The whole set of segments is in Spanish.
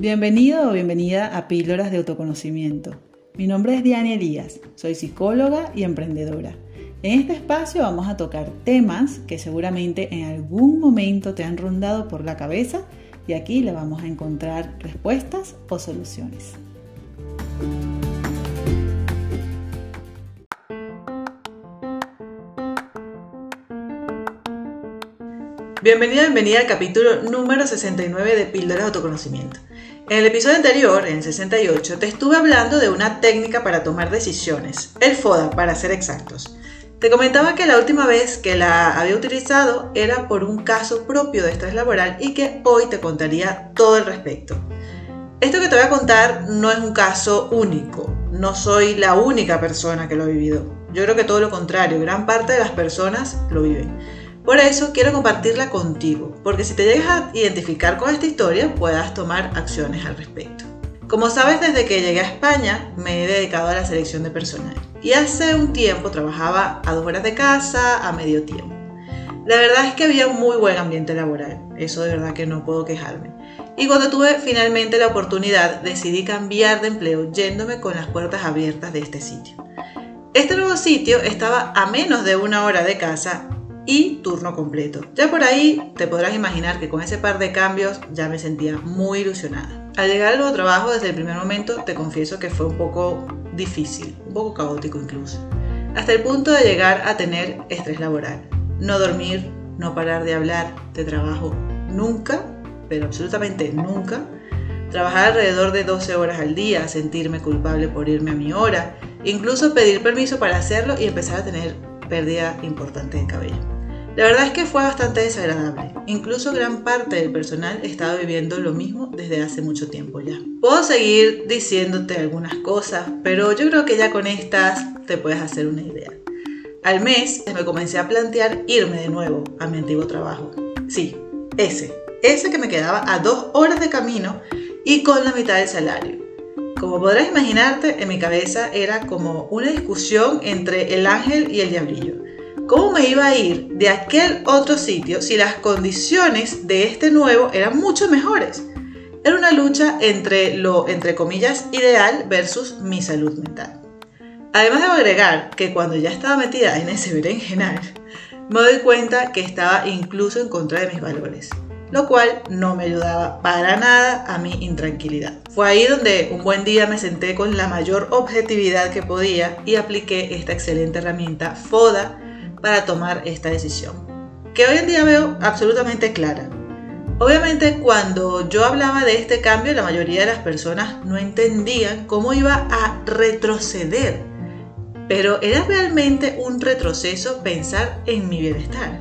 Bienvenido o bienvenida a Píldoras de Autoconocimiento. Mi nombre es Diana Elías, soy psicóloga y emprendedora. En este espacio vamos a tocar temas que seguramente en algún momento te han rondado por la cabeza y aquí le vamos a encontrar respuestas o soluciones. Bienvenida, bienvenida al capítulo número 69 de Píldoras de Autoconocimiento. En el episodio anterior, en 68, te estuve hablando de una técnica para tomar decisiones, el FODA para ser exactos. Te comentaba que la última vez que la había utilizado era por un caso propio de estrés laboral y que hoy te contaría todo el respecto. Esto que te voy a contar no es un caso único, no soy la única persona que lo ha vivido. Yo creo que todo lo contrario, gran parte de las personas lo viven. Por eso quiero compartirla contigo, porque si te llegas a identificar con esta historia, puedas tomar acciones al respecto. Como sabes, desde que llegué a España me he dedicado a la selección de personal y hace un tiempo trabajaba a dos horas de casa, a medio tiempo. La verdad es que había un muy buen ambiente laboral, eso de verdad que no puedo quejarme. Y cuando tuve finalmente la oportunidad, decidí cambiar de empleo yéndome con las puertas abiertas de este sitio. Este nuevo sitio estaba a menos de una hora de casa y turno completo. Ya por ahí te podrás imaginar que con ese par de cambios ya me sentía muy ilusionada. Al llegar al nuevo trabajo desde el primer momento te confieso que fue un poco difícil, un poco caótico incluso, hasta el punto de llegar a tener estrés laboral. No dormir, no parar de hablar de trabajo nunca, pero absolutamente nunca. Trabajar alrededor de 12 horas al día, sentirme culpable por irme a mi hora, incluso pedir permiso para hacerlo y empezar a tener pérdida importante de cabello. La verdad es que fue bastante desagradable. Incluso gran parte del personal estaba viviendo lo mismo desde hace mucho tiempo ya. Puedo seguir diciéndote algunas cosas, pero yo creo que ya con estas te puedes hacer una idea. Al mes me comencé a plantear irme de nuevo a mi antiguo trabajo. Sí, ese. Ese que me quedaba a dos horas de camino y con la mitad del salario. Como podrás imaginarte, en mi cabeza era como una discusión entre el ángel y el diablillo. ¿Cómo me iba a ir de aquel otro sitio si las condiciones de este nuevo eran mucho mejores? Era una lucha entre lo, entre comillas, ideal versus mi salud mental. Además debo agregar que cuando ya estaba metida en ese berenjenal, me doy cuenta que estaba incluso en contra de mis valores, lo cual no me ayudaba para nada a mi intranquilidad. Fue ahí donde un buen día me senté con la mayor objetividad que podía y apliqué esta excelente herramienta FODA para tomar esta decisión, que hoy en día veo absolutamente clara. Obviamente cuando yo hablaba de este cambio, la mayoría de las personas no entendían cómo iba a retroceder, pero era realmente un retroceso pensar en mi bienestar.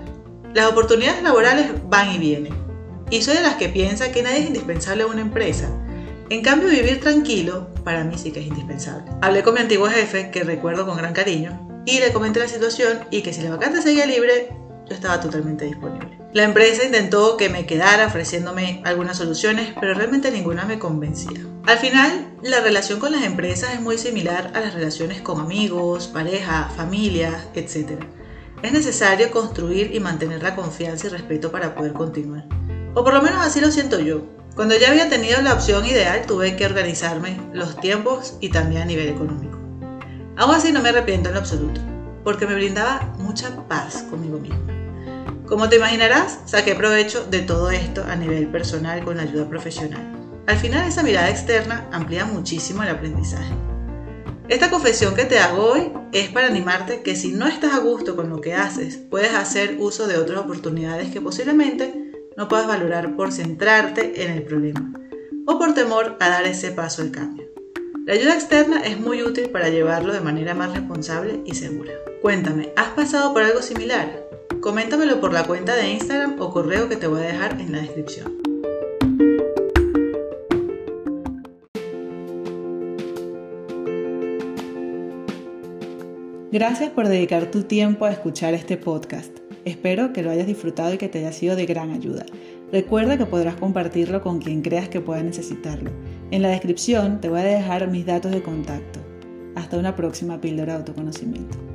Las oportunidades laborales van y vienen, y soy de las que piensa que nadie es indispensable a una empresa. En cambio, vivir tranquilo para mí sí que es indispensable. Hablé con mi antiguo jefe, que recuerdo con gran cariño, y le comenté la situación y que si la vacante seguía libre, yo estaba totalmente disponible. La empresa intentó que me quedara ofreciéndome algunas soluciones, pero realmente ninguna me convencía. Al final, la relación con las empresas es muy similar a las relaciones con amigos, pareja, familia, etc. Es necesario construir y mantener la confianza y respeto para poder continuar. O por lo menos así lo siento yo. Cuando ya había tenido la opción ideal, tuve que organizarme los tiempos y también a nivel económico. Aún así no me arrepiento en lo absoluto, porque me brindaba mucha paz conmigo misma. Como te imaginarás, saqué provecho de todo esto a nivel personal con la ayuda profesional. Al final esa mirada externa amplía muchísimo el aprendizaje. Esta confesión que te hago hoy es para animarte que si no estás a gusto con lo que haces, puedes hacer uso de otras oportunidades que posiblemente no puedas valorar por centrarte en el problema o por temor a dar ese paso al cambio. La ayuda externa es muy útil para llevarlo de manera más responsable y segura. Cuéntame, ¿has pasado por algo similar? Coméntamelo por la cuenta de Instagram o correo que te voy a dejar en la descripción. Gracias por dedicar tu tiempo a escuchar este podcast. Espero que lo hayas disfrutado y que te haya sido de gran ayuda. Recuerda que podrás compartirlo con quien creas que pueda necesitarlo. En la descripción te voy a dejar mis datos de contacto. Hasta una próxima píldora de autoconocimiento.